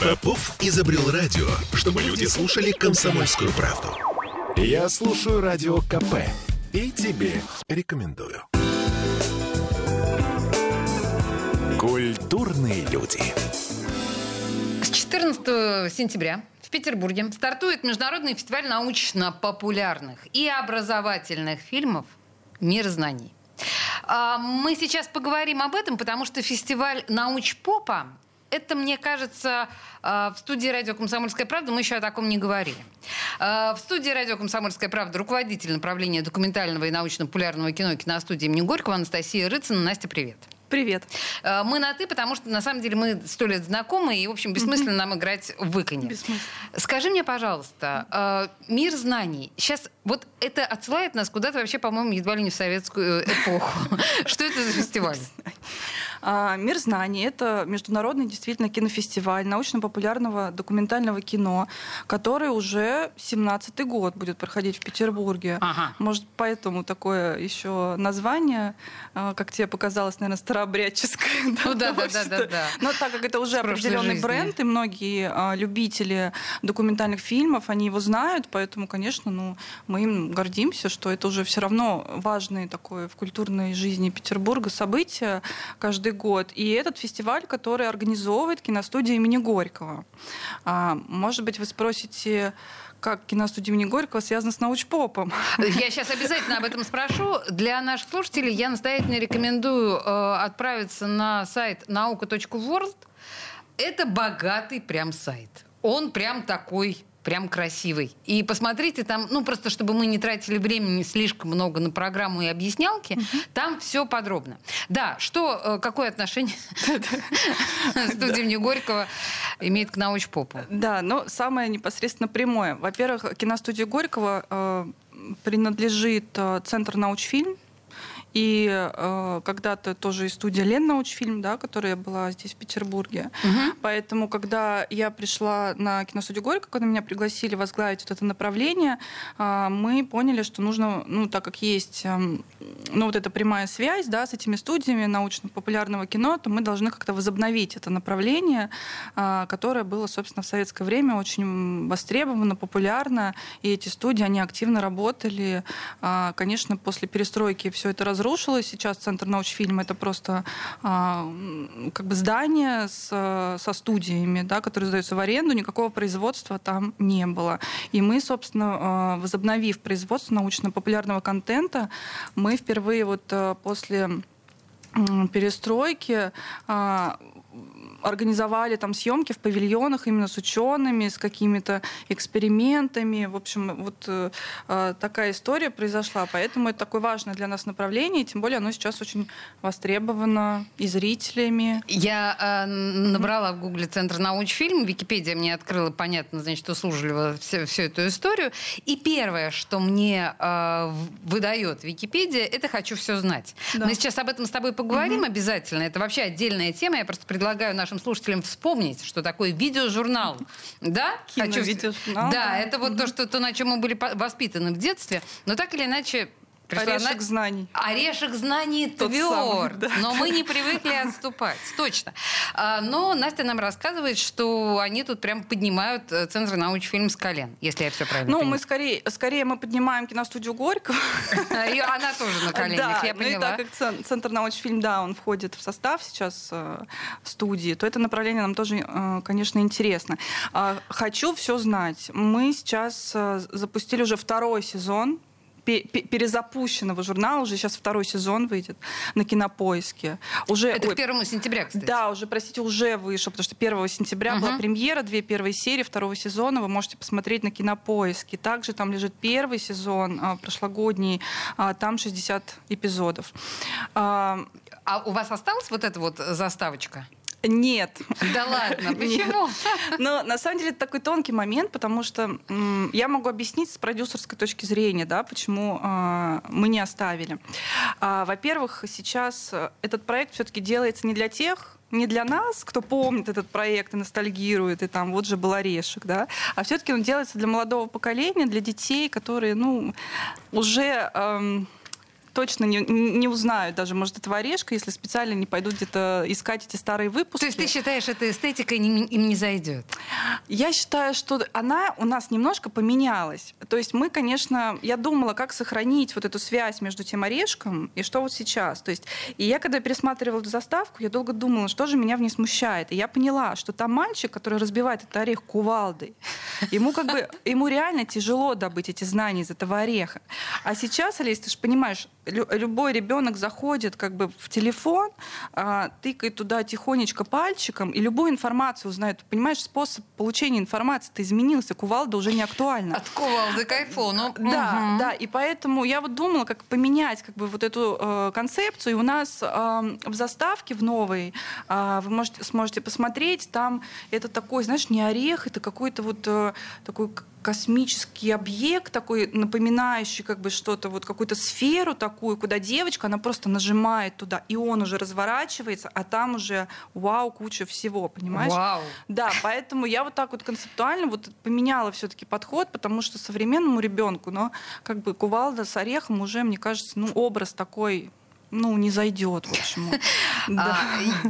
Попов изобрел радио, чтобы люди слушали комсомольскую правду. Я слушаю радио КП и тебе рекомендую. Культурные люди. С 14 сентября в Петербурге стартует международный фестиваль научно-популярных и образовательных фильмов «Мир знаний». А, мы сейчас поговорим об этом, потому что фестиваль научпопа это, мне кажется, а, в студии радио «Комсомольская правда» мы еще о таком не говорили. А, в студии радио «Комсомольская правда» руководитель направления документального и научно-популярного кино киностудии имени Горького Анастасия Рыцина. Настя, привет. Привет. А, мы на «ты», потому что, на самом деле, мы сто лет знакомы, и, в общем, бессмысленно нам играть в выконе. Скажи мне, пожалуйста, мир знаний. Сейчас вот это отсылает нас куда-то вообще, по-моему, едва ли не в советскую эпоху. Что это за фестиваль? А, «Мир знаний» — это международный действительно кинофестиваль научно-популярного документального кино, который уже 17-й год будет проходить в Петербурге. Ага. Может, поэтому такое еще название, а, как тебе показалось, наверное, старообрядческое. Ну да, да, да, да, да. Но так как это уже определенный бренд, и многие а, любители документальных фильмов, они его знают, поэтому, конечно, ну, мы им гордимся, что это уже все равно важное такое в культурной жизни Петербурга событие каждый год. И этот фестиваль, который организовывает киностудия имени Горького. А, может быть, вы спросите, как киностудия имени Горького связана с научпопом. Я сейчас обязательно об этом спрошу. Для наших слушателей я настоятельно рекомендую э, отправиться на сайт nauka.world. Это богатый прям сайт. Он прям такой прям красивый. И посмотрите там, ну просто чтобы мы не тратили времени слишком много на программу и объяснялки, там все подробно. Да, что, э, какое отношение студия имени Горького имеет к научпопу? Да, но самое непосредственно прямое. Во-первых, киностудия Горького э, принадлежит э, Центр научфильм, и э, когда-то тоже и студия Лен научфильм, да, которая была здесь в Петербурге. Мгм. Поэтому, когда я пришла на киностудию Горько, когда меня пригласили возглавить вот это направление, а, мы поняли, что нужно, ну, так как есть эм, ну, вот эта прямая связь да, с этими студиями научно-популярного кино, то мы должны как-то возобновить это направление, а, которое было, собственно, в советское время очень востребовано, популярно, и эти студии, они активно работали. А, Конечно, после перестройки все это разрушилось. Сейчас Центр научфильма — это просто а, как бы здание с, со студиями, да, которые сдаются в аренду, никакого производства там не было. И мы, собственно, а, возобновив производство научно-популярного контента, мы впервые вот а, после перестройки организовали там съемки в павильонах именно с учеными, с какими-то экспериментами. В общем, вот э, э, такая история произошла. Поэтому это такое важное для нас направление, и тем более оно сейчас очень востребовано и зрителями. Я э, набрала в гугле Центр научфильм, Википедия мне открыла, понятно, значит, услужливо всю, всю эту историю. И первое, что мне э, выдает Википедия, это «хочу все знать». Да. Мы сейчас об этом с тобой поговорим обязательно. Это вообще отдельная тема. Я просто предлагаю нашим слушателям вспомнить, что такое видеожурнал. Да? Хочу- Киновидеожурнал, Да, да. это вот то, что, то, на чем мы были воспитаны в детстве. Но так или иначе... пришла Орешек на- знаний. Орешек знаний Тот тверд, самый, да. но мы не привыкли отступать, точно. А, Но Настя нам рассказывает, что они тут прям поднимают э, Центр научфильм с колен, если я все правильно Ну, мы понимаю. скорее, скорее мы поднимаем киностудию Горького. И она тоже на коленях, Да, я ну и поняла. так как Цен- Центр научфильм, да, он входит в состав сейчас э, студии, то это направление нам тоже, э, конечно, интересно. А, Хочу все знать. Мы сейчас запустили уже второй сезон перезапущенного журнала, уже сейчас второй сезон выйдет на кинопоиске. Уже, Это ой, к первому сентября, кстати. да, уже, простите, уже вышел, потому что 1 сентября была Мгм. премьера, две первые серии второго сезона вы можете посмотреть на Кинопоиске. Также там лежит первый сезон, а, прошлогодний, а, там 60 эпизодов. А, А у вас осталась вот эта вот заставочка? Нет. Да ладно, почему? Но на самом деле это такой тонкий момент, потому что я могу объяснить с продюсерской точки зрения, да, почему а, мы не оставили. А, Во-первых, сейчас э, этот проект все-таки делается не для тех, не для нас, кто помнит этот проект и ностальгирует, и там вот же был орешек, да, а все-таки он делается для молодого поколения, для детей, которые, ну, уже эм, точно не, не узнают даже, может, этого орешка, если специально не пойдут где-то искать эти старые выпуски. То есть ты считаешь, эта эстетика им, им не зайдет? Я считаю, что она у нас немножко поменялась. То есть мы, конечно, я думала, как сохранить вот эту связь между тем орешком и что вот сейчас. То есть, и я, когда пересматривала эту заставку, я долго думала, что же меня в ней смущает. И я поняла, что там мальчик, который разбивает этот орех кувалдой, ему как бы, ему реально тяжело добыть эти знания из этого ореха. А сейчас, Олесь, ты же понимаешь, любой ребенок заходит как бы в телефон, а, тыкает туда тихонечко пальчиком, и любую информацию узнает. Понимаешь, способ получения информации-то изменился, кувалда уже не актуальна. От кувалды к айфону. Да, угу. да, и поэтому я вот думала, как поменять как бы вот эту э, концепцию. И у нас э, в заставке в новой э, вы можете, сможете посмотреть, там это такой, знаешь, не орех, это какой-то вот э, такой космический объект такой, напоминающий как бы что-то, вот какую-то сферу такую, куда девочка, она просто нажимает туда, и он уже разворачивается, а там уже вау, куча всего, понимаешь? Вау. Да, поэтому я вот так вот концептуально вот поменяла все-таки подход, потому что современному ребенку, но как бы кувалда с орехом уже, мне кажется, ну, образ такой ну, не зайдет, в общем. А,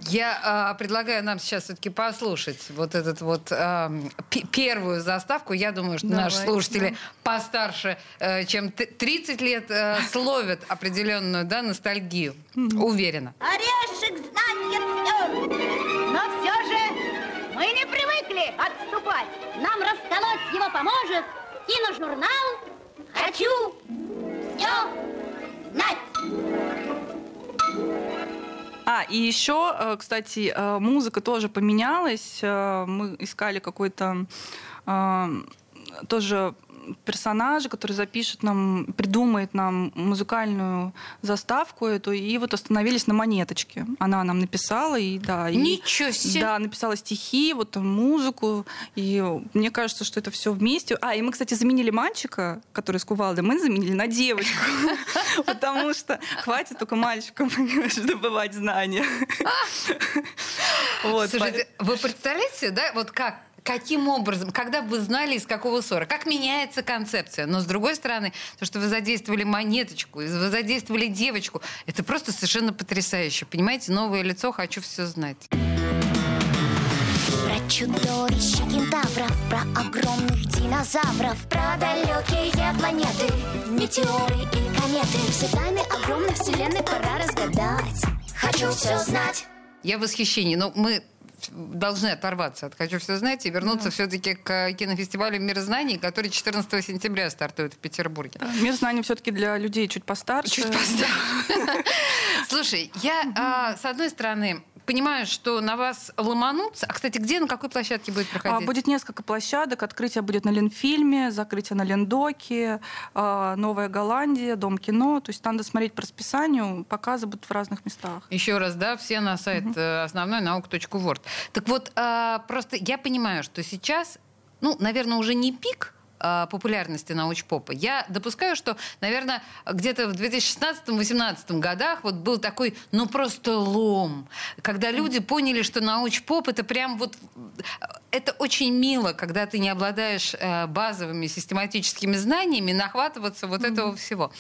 я а, предлагаю нам сейчас все-таки послушать вот этот вот а, первую заставку. Я думаю, что наши слушатели постарше, э, чем 30 лет, э, словят определенную да, ностальгию. Уверена. Орешек знать я но все же мы не привыкли отступать. Нам расколоть его поможет киножурнал «Хочу все знать». А, и еще, э, кстати, э, музыка тоже поменялась. Э, мы искали какой-то тоже персонажа, который запишет нам, придумает нам музыкальную заставку эту, и вот остановились на монеточке. Она нам написала, и да. И, Ничего себе! Да, написала стихи, вот музыку, и мне кажется, что это все вместе. А, и мы, кстати, заменили мальчика, который с кувалдой, мы заменили на девочку, потому что хватит только мальчикам добывать знания. Вы представляете, да, вот как Каким образом, когда вы знали, из какого ссора? Как меняется концепция? Но с другой стороны, то, что вы задействовали монеточку, вы задействовали девочку, это просто совершенно потрясающе. Понимаете, новое лицо, хочу все знать. Про чудовищ и кентавров, про огромных динозавров, про далекие планеты, метеоры и кометы. Все тайны огромной вселенной пора разгадать. Хочу все знать. Я в восхищении. Но мы должны оторваться от «Хочу все знать» и вернуться да. все-таки к кинофестивалю «Мир знаний», который 14 сентября стартует в Петербурге. «Мир знаний» все-таки для людей чуть постарше. Чуть постарше. Слушай, я, а, с одной стороны, понимаю, что на вас ломанутся. А, кстати, где, на какой площадке будет проходить? А, будет несколько площадок. Открытие будет на Ленфильме, закрытие на Лендоке, а, Новая Голландия, Дом кино. То есть надо смотреть по расписанию. Показы будут в разных местах. Еще раз, да, все на сайт угу. основной наука.ворд. Так вот, а, просто я понимаю, что сейчас, ну, наверное, уже не пик, популярности научпопа. Я допускаю, что, наверное, где-то в 2016-2018 годах вот был такой, ну просто лом, когда люди поняли, что научпоп это прям вот, это очень мило, когда ты не обладаешь э, базовыми систематическими знаниями, нахватываться вот mm-hmm. этого всего.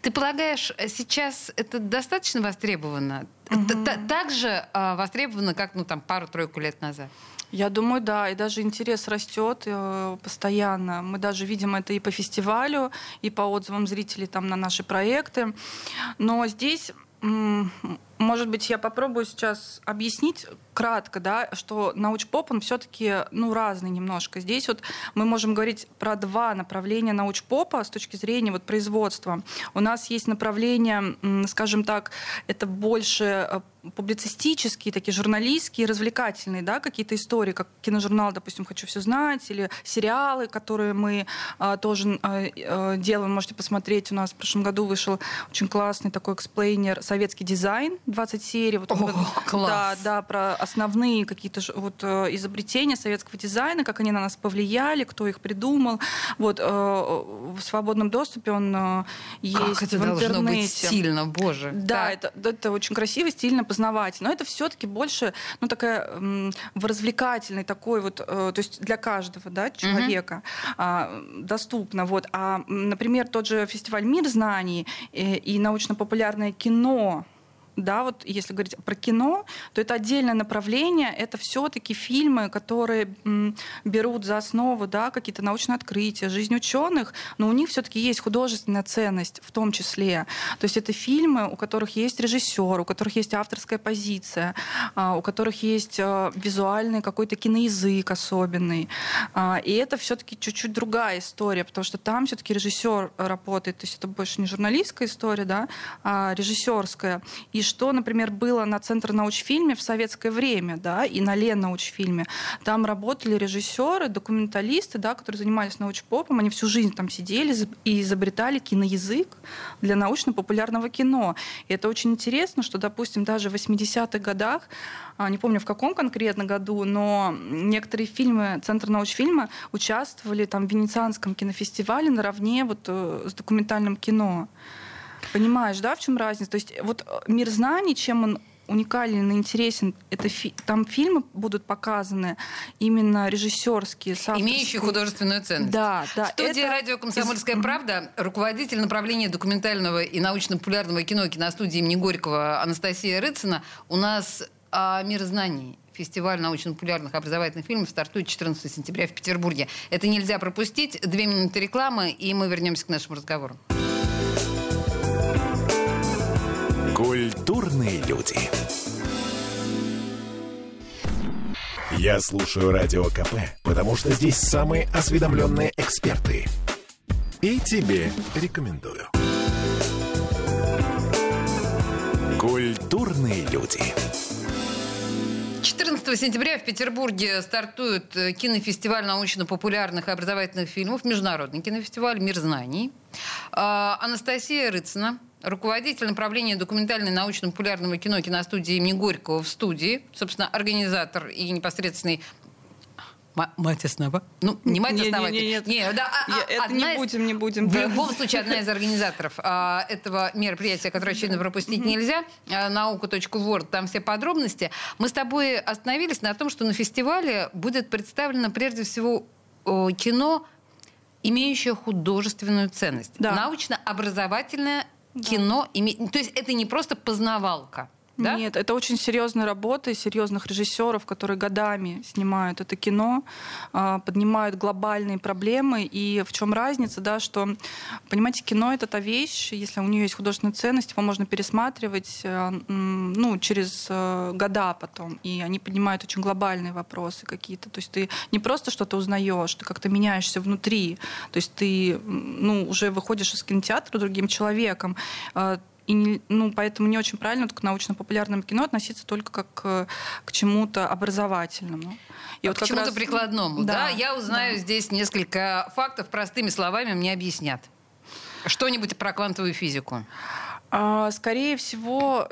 Ты полагаешь, сейчас это достаточно востребовано? Mm-hmm. Так же э, востребовано, как ну там пару-тройку лет назад? Я думаю, да, и даже интерес растет э, постоянно. Мы даже видим это и по фестивалю, и по отзывам зрителей там на наши проекты. Но здесь может быть, я попробую сейчас объяснить кратко, да, что научпоп, он все-таки ну, разный немножко. Здесь вот мы можем говорить про два направления научпопа с точки зрения вот, производства. У нас есть направление, скажем так, это больше э, публицистические, такие журналистские, развлекательные, да, какие-то истории, как киножурнал, допустим, «Хочу все знать», или сериалы, которые мы а, тоже а, делаем, можете посмотреть. У нас в прошлом году вышел очень классный такой explainer «Советский дизайн», 20 серий. Вот, О, вот, класс. Да, да, про основные какие-то вот э, изобретения советского дизайна, как они на нас повлияли, кто их придумал. Вот э, в свободном доступе он э, есть Как это в должно интернете. быть стильно, боже. Да, Так. это, да, это очень красиво, стильно, познавательно. Но это все-таки больше, ну, такая в развлекательный такой вот, э, то есть для каждого, да, человека а, доступно. Вот. А, например, тот же фестиваль «Мир знаний» э, и научно-популярное кино, да, вот если говорить про кино, то это отдельное направление, это все-таки фильмы, которые берут за основу да, какие-то научные открытия, жизнь ученых, но у них все-таки есть художественная ценность в том числе. То есть это фильмы, у которых есть режиссер, у которых есть авторская позиция, а, у которых есть а, визуальный какой-то киноязык особенный. А, И это все-таки чуть-чуть другая история, потому что там все-таки режиссер работает, то есть это больше не журналистская история, да, а режиссерская. И что, например, было на Центр научфильме в советское время, да, и на Лен научфильме, там работали режиссеры, документалисты, да, которые занимались научпопом, они всю жизнь там сидели и изобретали киноязык для научно-популярного кино. И это очень интересно, что, допустим, даже в 80-х годах, а, не помню в каком конкретно году, но некоторые фильмы Центра научфильма участвовали там в Венецианском кинофестивале наравне вот э, с документальным кино. Понимаешь, да, в чем разница? То есть вот э, мир знаний, чем он уникален и интересен, это фи- там фильмы будут показаны именно режиссерские, Имеющие художественную ценность. Да, да. В студии это радио «Комсомольская из- правда» руководитель направления документального и научно-популярного кино киностудии имени Горького Анастасия Рыцина у нас о мирознании. Фестиваль научно-популярных образовательных фильмов стартует 14 сентября в Петербурге. Это нельзя пропустить. Две минуты рекламы, и мы вернемся к нашему разговору. Культурные люди. Я слушаю Радио КП, потому что здесь самые осведомленные эксперты. И тебе рекомендую. Культурные люди. 14 сентября в Петербурге стартует э, кинофестиваль научно-популярных и образовательных фильмов, международный кинофестиваль «Мир знаний». А, Анастасия Рыцина, руководитель направления документального и научно-популярного кино киностудии имени Горького в студии, собственно, организатор и непосредственный Ма- Мать основа? Ну, не мать Не-не-не, основатель. нет. Не, да, а- Я- а- это не из- будем, не будем. В да. любом случае, одна из организаторов а, этого мероприятия, которое, очевидно, пропустить нельзя, а, наука.ворд, там все подробности. Мы с тобой остановились на том, что на фестивале будет представлено прежде всего кино, имеющее художественную ценность. Да. Научно-образовательное кино. име- То есть это не просто познавалка. Да? Нет, это очень серьезная работа серьезных режиссеров, которые годами снимают это кино, а, поднимают глобальные проблемы. И в чем разница, да, что, понимаете, кино это та вещь, если у нее есть художественная ценность, его можно пересматривать э, ну, через э, года потом. И они поднимают очень глобальные вопросы какие-то. То есть ты не просто что-то узнаешь, ты как-то меняешься внутри. То есть ты ну, уже выходишь из кинотеатра другим человеком. А, и не- ну, поэтому не очень правильно к научно-популярному кино относиться только как э, к чему-то образовательному. И к как чему-то раз- прикладному. Да. Да, Я узнаю да. здесь несколько фактов, простыми словами мне объяснят. Что-нибудь про квантовую физику. А, Скорее всего,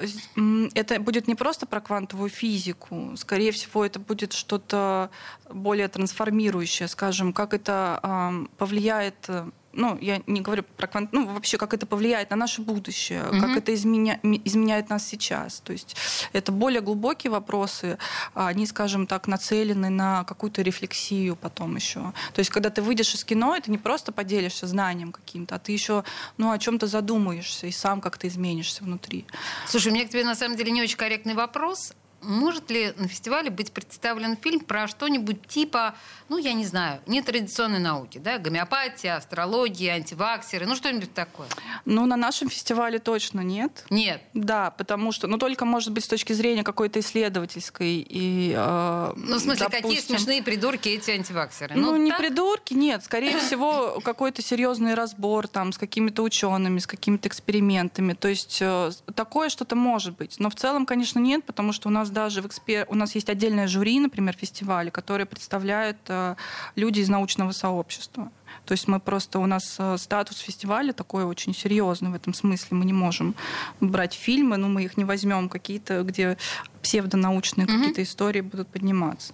это будет не просто про квантовую физику, скорее всего, это будет что-то более трансформирующее, скажем, как это повлияет, э, ну, я не говорю про квант, ну, вообще, как это повлияет на наше будущее, Мгм. как это изменя- изменяет нас сейчас. То есть это более глубокие вопросы, они, скажем так, нацелены на какую-то рефлексию потом еще. То есть когда ты выйдешь из кино, это не просто поделишься знанием каким-то, а ты еще ну, о чем-то задумаешься и сам как-то изменишься внутри. Слушай, у меня к тебе на самом деле не очень корректный вопрос. Может ли на фестивале быть представлен фильм про что-нибудь типа, ну, я не знаю, нетрадиционной науки, да, гомеопатия, астрология, антиваксеры, ну, что-нибудь такое? Ну, на нашем фестивале точно нет. Нет. Да, потому что, ну, только, может быть, с точки зрения какой-то исследовательской и... э, Ну, в смысле, какие допустим, смешные придурки эти антиваксеры? Ну, не так? придурки, нет. Скорее всего, какой-то серьезный разбор там с какими-то учеными, с какими-то экспериментами. То есть э, такое что-то может быть. Но в целом, конечно, нет, потому что у нас нас даже в экспер... у нас есть отдельное жюри, например, фестиваля, которое представляет э, люди из научного сообщества. То есть мы просто, у нас э, статус фестиваля такой очень серьезный в этом смысле. Мы не можем брать фильмы, но мы их не возьмем какие-то, где псевдонаучные угу. какие-то истории будут подниматься.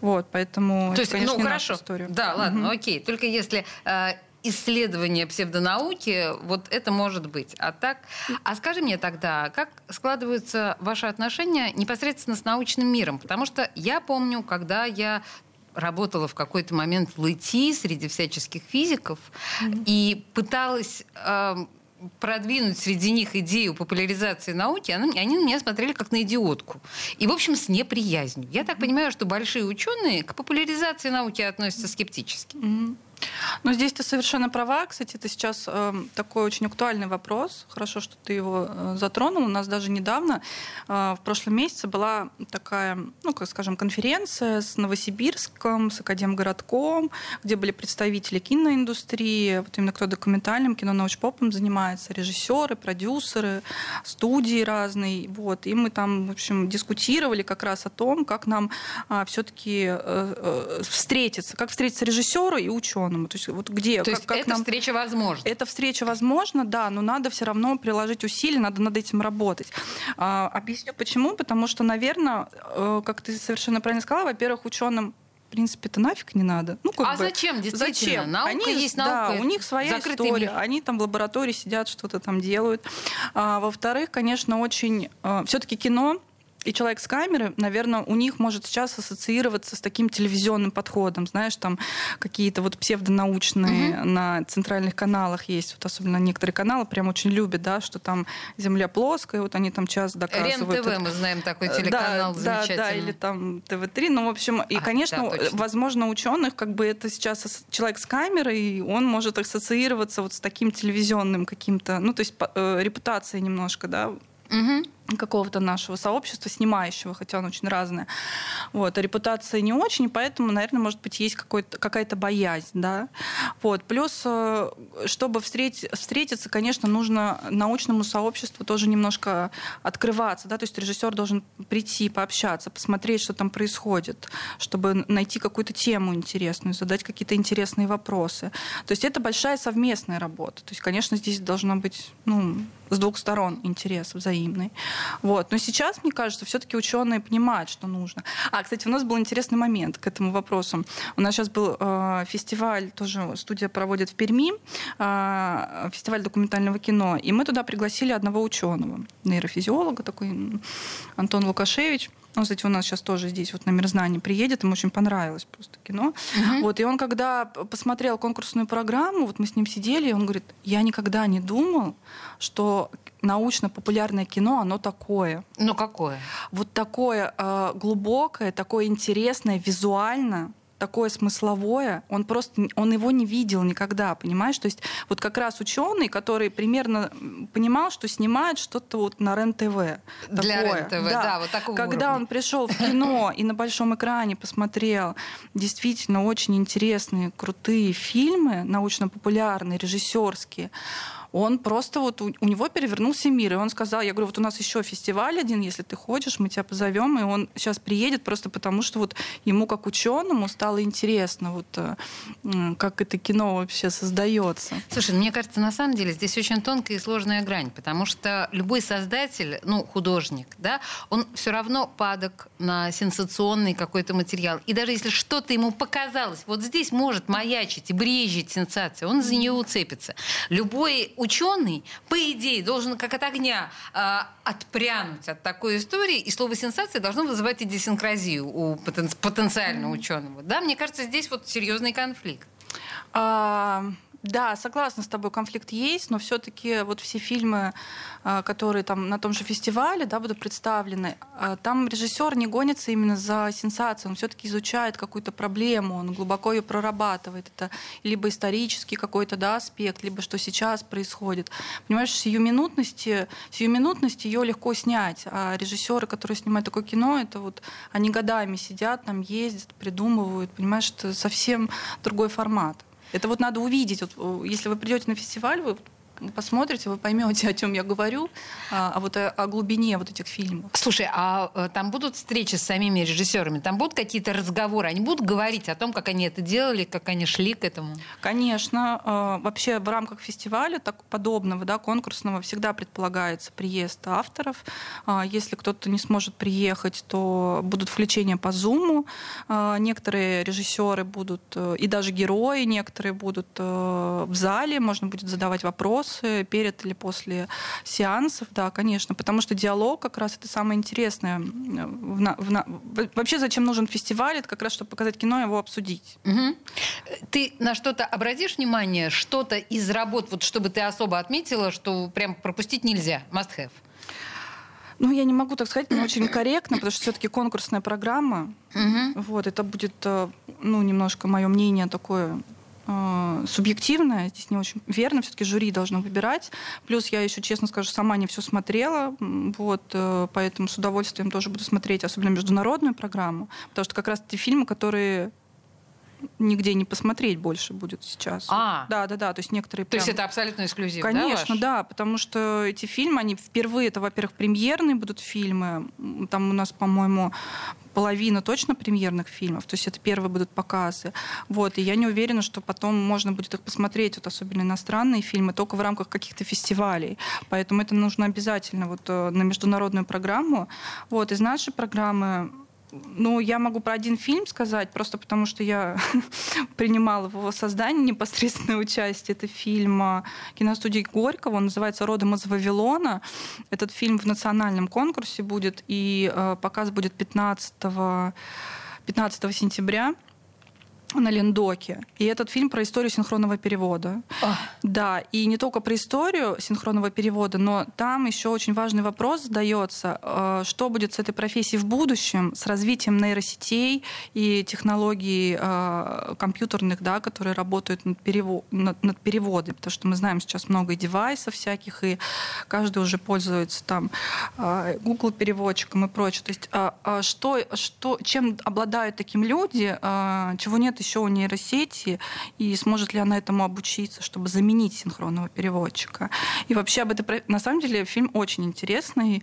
Вот, поэтому То есть, это, конечно, ну, хорошо. история. Да, ладно, угу. окей. Только если э, исследование псевдонауки, вот это может быть. А так, а скажи мне тогда, как складываются ваши отношения непосредственно с научным миром? Потому что я помню, когда я работала в какой-то момент в ЛИТИ среди всяческих физиков mm-hmm. и пыталась э, продвинуть среди них идею популяризации науки, они, они на меня смотрели как на идиотку. И, в общем, с неприязнью. Я так понимаю, что большие ученые к популяризации науки относятся скептически. Mm-hmm. Ну, здесь ты совершенно права. Кстати, это сейчас э, такой очень актуальный вопрос. Хорошо, что ты его э, затронул. У нас даже недавно, э, в прошлом месяце, была такая, ну, как скажем, конференция с Новосибирском, с Академгородком, где были представители киноиндустрии, вот именно кто документальным кино научпопом занимается, режиссеры, продюсеры, студии разные. Вот. И мы там, в общем, дискутировали как раз о том, как нам э, все-таки э, э, встретиться, как встретиться режиссеру и ученому ученому. То есть вот где, То как, есть как эта нам... встреча возможна? Эта встреча возможна, да, но надо все равно приложить усилия, надо над этим работать. А, объясню почему. Потому что, наверное, э, как ты совершенно правильно сказала, во-первых, ученым в принципе, это нафиг не надо. Ну, как а бы, зачем, действительно? Зачем? Наука они, есть наука. Да, у них своя история. Мир. Они там в лаборатории сидят, что-то там делают. А, во-вторых, конечно, очень... А, все-таки кино и человек с камеры, наверное, у них может сейчас ассоциироваться с таким телевизионным подходом. Знаешь, там какие-то вот псевдонаучные угу. на центральных каналах есть. Вот особенно некоторые каналы прям очень любят, да, что там Земля плоская, вот они там час доказывают. РЕН-ТВ, мы знаем такой телеканал да, замечательный. Да, да, или там ТВ-3. Ну, в общем, и, а, конечно, да, возможно, ученых, как бы это сейчас человек с камерой, он может ассоциироваться вот с таким телевизионным каким-то, ну, то есть э, репутацией немножко, да, угу какого-то нашего сообщества, снимающего, хотя он очень разное. Вот. А репутация не очень, поэтому, наверное, может быть, есть какая-то боязнь. Да? Вот. Плюс, э, чтобы встретить, встретиться, конечно, нужно научному сообществу тоже немножко открываться. Да? То есть режиссер должен прийти, пообщаться, посмотреть, что там происходит, чтобы найти какую-то тему интересную, задать какие-то интересные вопросы. То есть это большая совместная работа. То есть, конечно, здесь должно быть ну, с двух сторон интерес взаимный. Вот. Но сейчас, мне кажется, все-таки ученые понимают, что нужно. А, кстати, у нас был интересный момент к этому вопросу. У нас сейчас был э, фестиваль, тоже студия проводит в Перми, э, фестиваль документального кино, и мы туда пригласили одного ученого, нейрофизиолога такой, Антон Лукашевич. Он, кстати, у нас сейчас тоже здесь вот на Мирзнании приедет, ему очень понравилось просто кино. Угу. Вот, и он, когда посмотрел конкурсную программу, вот мы с ним сидели, и он говорит, я никогда не думал, что научно-популярное кино, оно такое. Ну какое? Вот такое э, глубокое, такое интересное, визуально такое смысловое, он просто, он его не видел никогда, понимаешь? То есть вот как раз ученый, который примерно понимал, что снимает что-то вот на РЕН-ТВ. Для РЕН-ТВ, да. да, вот такого Когда уровня. он пришел в кино и на большом экране посмотрел действительно очень интересные, крутые фильмы, научно-популярные, режиссерские, он просто вот у, у него перевернулся мир, и он сказал, я говорю, вот у нас еще фестиваль один, если ты хочешь, мы тебя позовем, и он сейчас приедет просто потому, что вот ему как ученому стало интересно, вот э, как это кино вообще создается. Слушай, мне кажется, на самом деле здесь очень тонкая и сложная грань, потому что любой создатель, ну художник, да, он все равно падок на сенсационный какой-то материал, и даже если что-то ему показалось, вот здесь может маячить и брежить сенсация, он за нее уцепится. Любой ученый, по идее, должен как от огня э, отпрянуть от такой истории, и слово сенсация должно вызывать идиосинкразию у потен, потенциального ученого. Да, мне кажется, здесь вот серьезный конфликт. А, да, согласна с тобой, конфликт есть, но все-таки вот все фильмы, а, которые там на том же фестивале да, будут представлены, а, там режиссер не гонится именно за сенсацией, он все-таки изучает какую-то проблему, он глубоко ее прорабатывает. Это либо исторический какой-то да, аспект, либо что сейчас происходит. Понимаешь, сиюминутности, сиюминутность ее легко снять, а режиссеры, которые снимают такое кино, это вот они годами сидят, там ездят, придумывают, понимаешь, это совсем другой формат. Это вот надо увидеть. Вот, если вы придете на фестиваль, вы посмотрите, вы поймете, о чем я говорю, а, а вот о, о глубине вот этих фильмов. Слушай, а э, там будут встречи с самими режиссерами, там будут какие-то разговоры, они будут говорить о том, как они это делали, как они шли к этому? Конечно, э, вообще в рамках фестиваля так, подобного, да, конкурсного, всегда предполагается приезд авторов. А, если кто-то не сможет приехать, то будут включения по Zoom. А, некоторые режиссеры будут, э, и даже герои некоторые будут в зале, можно будет задавать вопросы перед или после сеансов, да, конечно, потому что диалог как раз это самое интересное. В, в, вообще зачем нужен фестиваль? Это как раз, чтобы показать кино, его обсудить. Угу. Ты на что-то обратишь внимание, что-то из работ, вот чтобы ты особо отметила, что прям пропустить нельзя, must have? Ну, я не могу так сказать, но очень корректно, потому что все-таки конкурсная программа. Угу. Вот, это будет, э, ну, немножко мое мнение такое э, субъективное, здесь не очень верно, все-таки жюри должно выбирать. Плюс я еще, честно скажу, сама не все смотрела, вот, э, поэтому с удовольствием тоже буду смотреть, особенно международную программу, потому что как раз те фильмы, которые нигде не посмотреть больше будет сейчас. А. Да, да, да. То есть некоторые. То прям... есть это абсолютно эксклюзив, Конечно, да, да, потому что эти фильмы, они впервые, это, во-первых, премьерные будут фильмы. Там у нас, по-моему, половина точно премьерных фильмов, то есть это первые будут показы. Вот, и я не уверена, что потом можно будет их посмотреть, вот особенно иностранные фильмы, только в рамках каких-то фестивалей. Поэтому это нужно обязательно вот э, на международную программу. Вот, из нашей программы ну, я могу про один фильм сказать, просто потому что я принимала в его создании непосредственное участие. Это фильм а, киностудии Горького, он называется «Родом из Вавилона». Этот фильм в национальном конкурсе будет, и э, показ будет 15, 15 сентября на Лендоке. И этот фильм про историю синхронного перевода. А. Да, и не только про историю синхронного перевода, но там еще очень важный вопрос задается, э, что будет с этой профессией в будущем, с развитием нейросетей и технологий э, компьютерных, да, которые работают над, перево- над, над переводом. Потому что мы знаем сейчас много и девайсов всяких, и каждый уже пользуется там э, Google переводчиком и прочее. То есть а, а что, что, чем обладают таким люди, чего нет еще у нейросети, и сможет ли она этому обучиться, чтобы заменить синхронного переводчика. И вообще об этом, на самом деле, фильм очень интересный,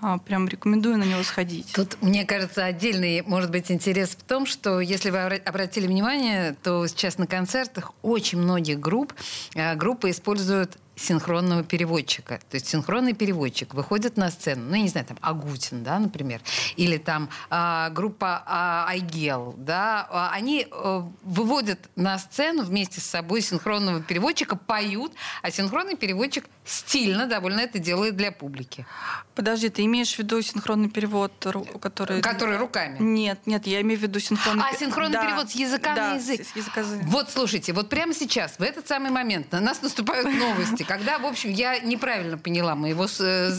а, прям рекомендую на него сходить. Тут, мне кажется, отдельный, может быть, интерес в том, что, если вы обратили внимание, то сейчас на концертах очень многих групп, а, группы используют синхронного переводчика. То есть синхронный переводчик выходит на сцену, ну, я не знаю, там, Агутин, да, например, или там а, группа а, Айгел, да, а, они а, выводят на сцену вместе с собой синхронного переводчика, поют, а синхронный переводчик стильно довольно это делает для публики. Подожди, ты имеешь в виду синхронный перевод, который... Который руками? Нет, нет, я имею в виду синхронный... А, синхронный да, перевод с языка да, на язык. С языка... Вот, слушайте, вот прямо сейчас, в этот самый момент, на нас наступают новости, когда, в общем, я неправильно поняла моего э,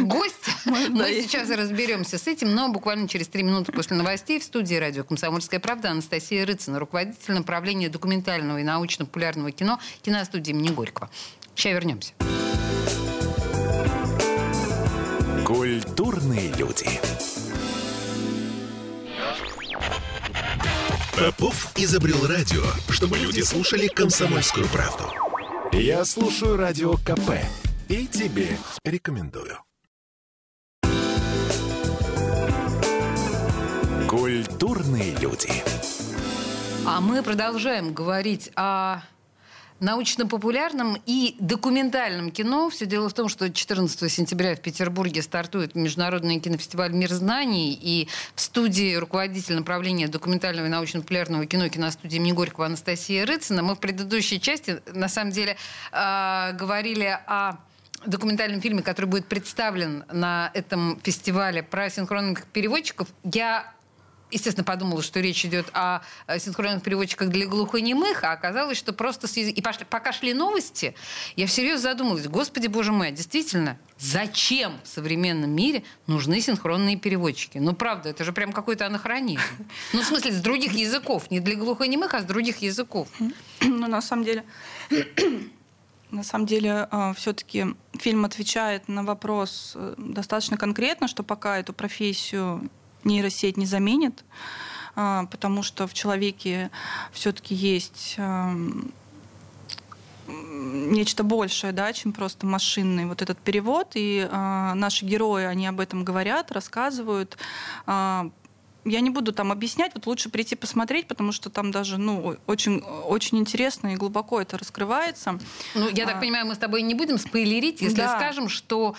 гостя. Мы сейчас разберемся с этим, но буквально через три минуты после новостей в студии радио «Комсомольская правда» Анастасия Рыцина, руководитель направления документального и научно-популярного кино киностудии имени Горького. Сейчас вернемся. Культурные люди. Попов изобрел радио, чтобы люди слушали комсомольскую правду. Я слушаю радио КП и тебе рекомендую. Культурные люди. А мы продолжаем говорить о научно-популярном и документальном кино. Все дело в том, что 14 сентября в Петербурге стартует Международный кинофестиваль «Мир знаний», и в студии руководитель направления документального и научно-популярного кино киностудии имени Горького Анастасия Рыцина. Мы в предыдущей части, на самом деле, э, говорили о документальном фильме, который будет представлен на этом фестивале про синхронных переводчиков. Я естественно, подумала, что речь идет о синхронных переводчиках для глухонемых, а оказалось, что просто... С. И пошли, пока шли новости, я всерьез задумалась, господи, боже мой, а действительно, зачем в современном мире нужны синхронные переводчики? Ну, правда, это же прям какой-то анахронизм. Ну, в смысле, с других языков. Не для глухонемых, а с других языков. Ну, на самом деле... На самом деле, а, все-таки фильм отвечает на вопрос э, достаточно конкретно, что пока эту профессию нейросеть не заменит, а, потому что в человеке все-таки есть нечто большее, да, чем просто машинный вот этот перевод. И э, наши герои, они об этом говорят, рассказывают. Э, я не буду там объяснять, вот лучше прийти посмотреть, потому что там даже, ну, очень, очень интересно и глубоко это раскрывается. Ну, я так а, понимаю, мы с тобой не будем спойлерить, если да. скажем, что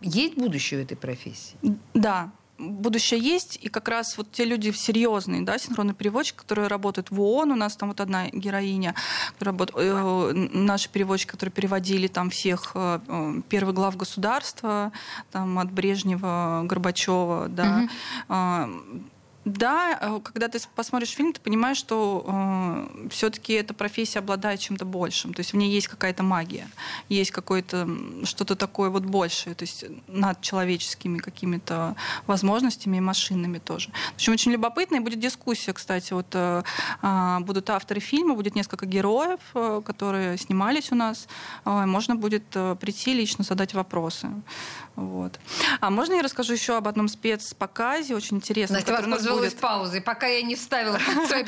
есть будущее в этой профессии. Да, будущее есть, и как раз вот те люди серьезные, да, синхронный переводчик, которые работают в ООН, у нас там вот одна героиня, работает, э, наши переводчики, которые переводили там всех э, э первых глав государства, там от Брежнева, Горбачева, да, угу. Да, э, когда ты посмотришь фильм, ты понимаешь, что э, все-таки эта профессия обладает чем-то большим. То есть в ней есть какая-то магия, есть какое-то что-то такое вот большее, то есть над человеческими какими-то возможностями и машинами тоже. В общем, очень любопытно, и будет дискуссия, кстати. Вот э, э, будут авторы фильма, будет несколько героев, э, которые снимались у нас. Э, можно будет э, прийти лично задать вопросы. Вот. А можно я расскажу еще об одном спецпоказе, очень интересном, Настя который у нас будет... паузой, пока я не вставила.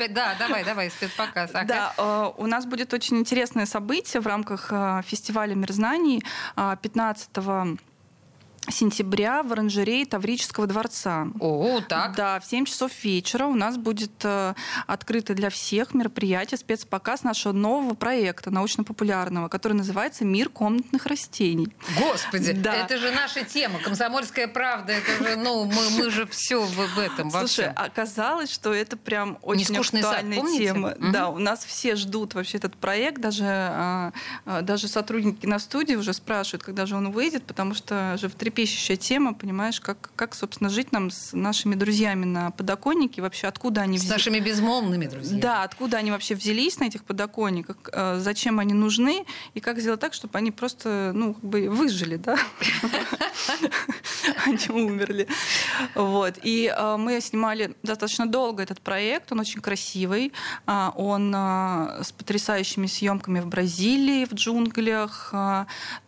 Да, давай, давай, спецпоказ. Да, э, у нас будет очень интересное событие в рамках э, фестиваля мир знаний 15 сентября в оранжерее Таврического дворца. О, так? Да, в 7 часов вечера у нас будет э, открыто для всех мероприятие, спецпоказ нашего нового проекта научно-популярного, который называется «Мир комнатных растений». Господи, да. это же наша тема, комсомольская правда, это же, ну, мы, мы же все в, в этом Слушай, оказалось, что это прям очень актуальная сад, тема. Угу. Да, у нас все ждут вообще этот проект, даже, а, а, даже сотрудники на студии уже спрашивают, когда же он выйдет, потому что же в три животрепещущая тема, понимаешь, как, как, собственно, жить нам с нашими друзьями на подоконнике, вообще откуда они... С нашими безмолвными друзьями. Да, откуда они вообще взялись на этих подоконниках, э, зачем они нужны, и как сделать так, чтобы они просто, ну, как бы выжили, да? Они умерли. Вот. И э, мы снимали достаточно долго этот проект, он очень красивый, а, он э, с потрясающими съемками в Бразилии, в джунглях,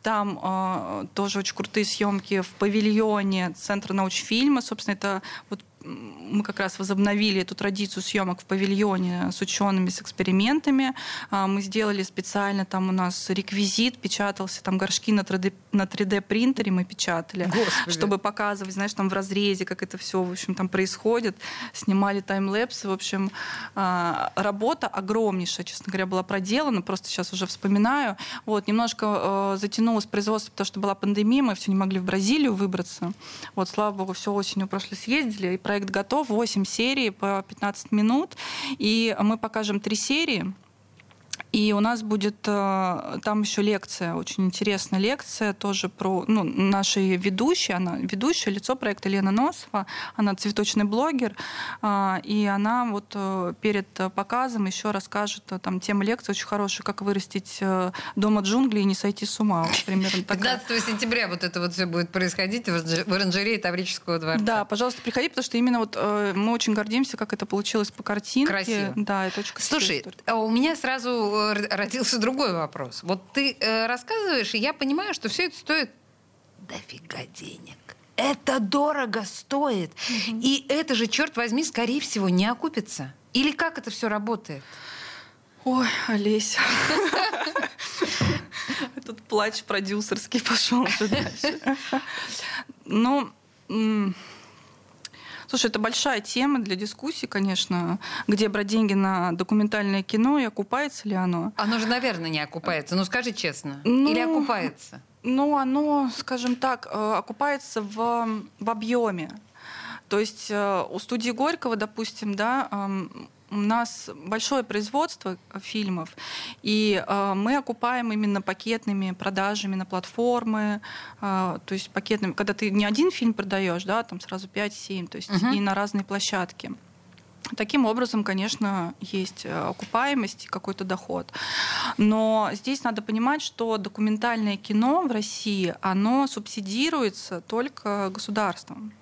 там тоже очень крутые съемки в павильоне Центра научфильма. Собственно, это вот мы как раз возобновили эту традицию съемок в павильоне с учеными, с экспериментами. А, мы сделали специально, там у нас реквизит, печатался, там горшки на 3D, на 3D принтере мы печатали, Господи. чтобы показывать, знаешь, там в разрезе, как это все, в общем, там происходит. Снимали таймлэпсы, в общем, а, работа огромнейшая, честно говоря, была проделана, просто сейчас уже вспоминаю. Вот, немножко э, затянулось производство, потому что была пандемия, мы все не могли в Бразилию выбраться. Вот, слава богу, все осенью прошлой съездили, и проект готов, 8 серий по 15 минут, и мы покажем три серии. И у нас будет э, там еще лекция, очень интересная лекция, тоже про ну, нашей ведущей, она ведущая, лицо проекта Лена Носова, она цветочный блогер, э, и она вот э, перед показом еще расскажет, там тема лекции очень хорошая, как вырастить дома джунглей и не сойти с ума. Вот, примерно 15 сентября вот это вот все будет происходить в оранжерее Таврического дворца. Да, пожалуйста, приходи, потому что именно вот мы очень гордимся, как это получилось по картинке. Красиво. Да, это очень красиво. Слушай, а у меня сразу родился другой вопрос. Вот ты э, рассказываешь, и я понимаю, что все это стоит дофига денег. Это дорого стоит. И это же, черт возьми, скорее всего, не окупится. Или как это все работает? Ой, Олеся. Тут плач продюсерский пошел уже дальше. Ну, Слушай, это большая тема для дискуссии, конечно, где брать деньги на документальное кино и окупается ли оно. Оно же, наверное, не окупается. Ну, скажи честно. Ну, Или окупается? Ну, оно, скажем так, э, окупается в, в объеме. То есть э, у студии Горького, допустим, да, у нас большое производство фильмов, и э, мы окупаем именно пакетными продажами на платформы, э, то есть пакетными, когда ты не один фильм продаешь, да, там сразу 5-7, то есть uh-huh. и на разные площадки. Таким образом, конечно, есть э, окупаемость и какой-то доход. Но здесь надо понимать, что документальное кино в России, оно субсидируется только государством.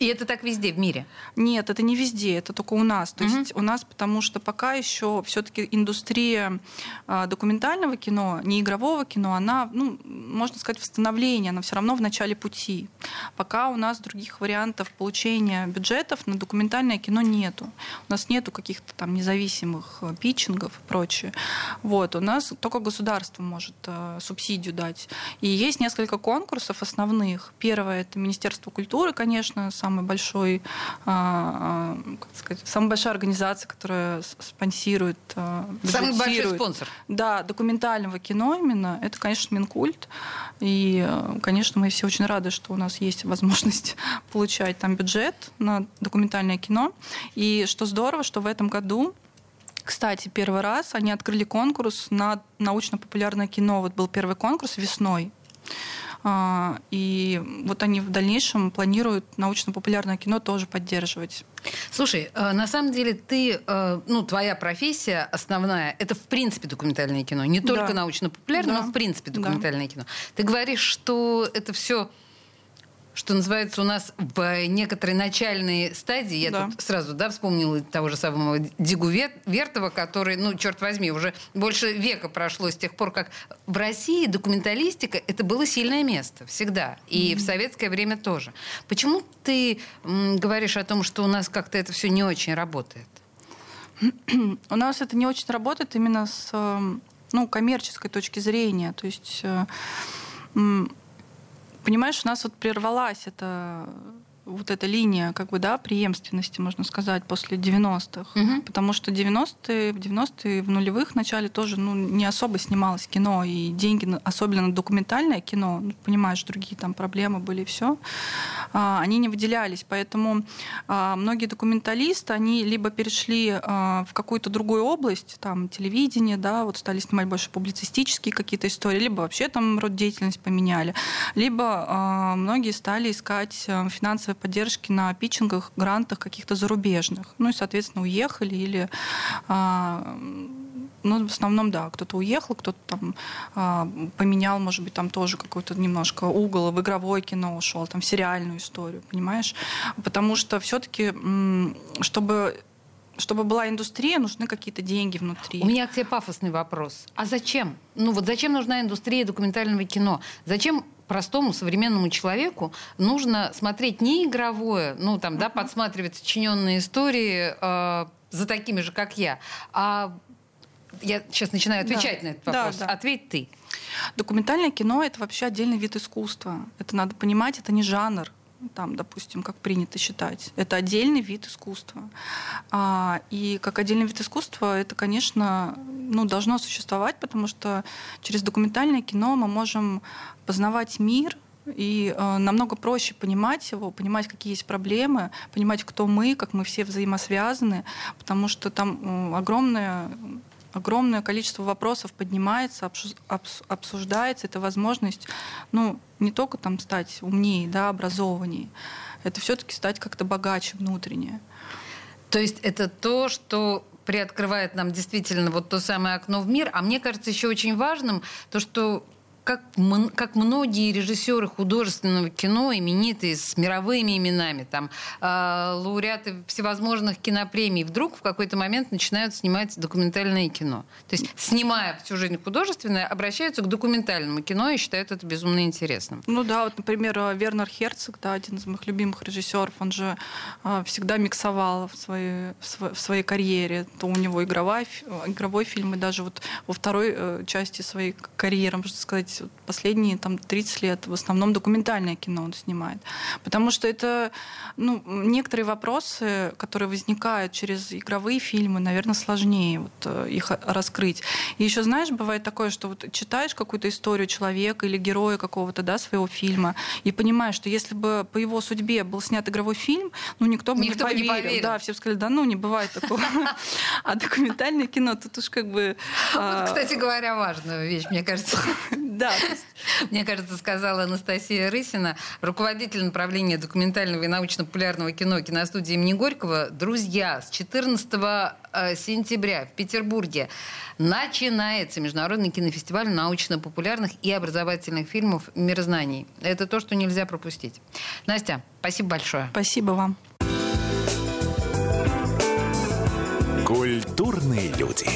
И это так везде в мире? Нет, это не везде, это только у нас. То угу. есть у нас, потому что пока еще все-таки индустрия а, документального кино, не игрового кино, она, ну, можно сказать, восстановление, она все равно в начале пути. Пока у нас других вариантов получения бюджетов на документальное кино нету. У нас нету каких-то там независимых э, питчингов и прочее. Вот, у нас только государство может э, субсидию дать. И есть несколько конкурсов основных. Первое это Министерство культуры, конечно, сам самый большой, а, а, как сказать, самая большая организация, которая спонсирует, а, самый большой спонсор. Да, документального кино именно. Это, конечно, Минкульт. И, конечно, мы все очень рады, что у нас есть возможность получать там бюджет на документальное кино. И что здорово, что в этом году кстати, первый раз они открыли конкурс на научно-популярное кино. Вот был первый конкурс весной. А, и вот они в дальнейшем планируют научно-популярное кино тоже поддерживать. Слушай, э, на самом деле ты, э, ну, твоя профессия основная, это в принципе документальное кино. Не только да. научно-популярное, да. но в принципе документальное да. кино. Ты говоришь, что это все что называется, у нас в некоторой начальной стадии, я да. тут сразу да, вспомнила того же самого Дигу Вертова, который, ну, черт возьми, уже больше века прошло с тех пор, как в России документалистика это было сильное место всегда, и mm-hmm. в советское время тоже. Почему ты м, говоришь о том, что у нас как-то это все не очень работает? У нас это не очень работает именно с эм, ну, коммерческой точки зрения. То есть э, понимаешь, у нас вот прервалась эта вот эта линия как бы, да, преемственности, можно сказать, после 90-х. Угу. Потому что 90-е, в 90-е, в нулевых начале тоже ну, не особо снималось кино, и деньги, особенно на документальное кино, ну, понимаешь, другие там проблемы были и все, а, они не выделялись. Поэтому а, многие документалисты, они либо перешли а, в какую-то другую область, там, телевидение, да, вот стали снимать больше публицистические какие-то истории, либо вообще там род деятельности поменяли, либо многие стали искать финансовые поддержки на питчингах, грантах каких-то зарубежных. Ну и, соответственно, уехали или а, ну, в основном, да, кто-то уехал, кто-то там а, поменял, может быть, там тоже какой-то немножко угол, в игровое кино ушел, там в сериальную историю, понимаешь? Потому что все-таки, чтобы чтобы была индустрия, нужны какие-то деньги внутри. У меня к тебе пафосный вопрос. А зачем? Ну вот зачем нужна индустрия документального кино? Зачем простому современному человеку нужно смотреть не игровое, ну там, да, подсматривать сочиненные истории э, за такими же, как я, а я сейчас начинаю отвечать да. на этот вопрос. Да, да. Ответь ты. Документальное кино это вообще отдельный вид искусства. Это надо понимать, это не жанр там, допустим, как принято считать. Это отдельный вид искусства. А, и как отдельный вид искусства это, конечно, ну, должно существовать, потому что через документальное кино мы можем познавать мир, и э, намного проще понимать его, понимать, какие есть проблемы, понимать, кто мы, как мы все взаимосвязаны, потому что там э, огромное огромное количество вопросов поднимается, обсуждается. Это возможность, ну, не только там стать умнее, да, образованнее, это все-таки стать как-то богаче внутренне. То есть это то, что приоткрывает нам действительно вот то самое окно в мир. А мне кажется еще очень важным то, что как, как многие режиссеры художественного кино, именитые, с мировыми именами, там, э, лауреаты всевозможных кинопремий, вдруг в какой-то момент начинают снимать документальное кино. То есть, снимая всю жизнь художественное, обращаются к документальному кино и считают это безумно интересным. Ну да, вот, например, Вернер Херцог, да, один из моих любимых режиссеров, он же э, всегда миксовал в своей, в своей карьере. То у него игровой, игровой фильм, и даже вот во второй э, части своей карьеры, можно сказать, сказать, последние там, 30 лет в основном документальное кино он снимает. Потому что это ну, некоторые вопросы, которые возникают через игровые фильмы, наверное, сложнее вот, э, их раскрыть. И еще, знаешь, бывает такое, что вот читаешь какую-то историю человека или героя какого-то да, своего фильма и понимаешь, что если бы по его судьбе был снят игровой фильм, ну никто бы никто не, поверил. не поверил. Да, все бы сказали, да ну не бывает такого. А документальное кино тут уж как бы... А, кстати говоря, важная вещь, мне кажется. Да. Мне кажется, сказала Анастасия Рысина, руководитель направления документального и научно-популярного кино киностудии имени Горького. Друзья, с 14 э, сентября в Петербурге начинается Международный кинофестиваль научно-популярных и образовательных фильмов «Мирознаний». Это то, что нельзя пропустить. Настя, спасибо большое. Спасибо вам. Культурные люди.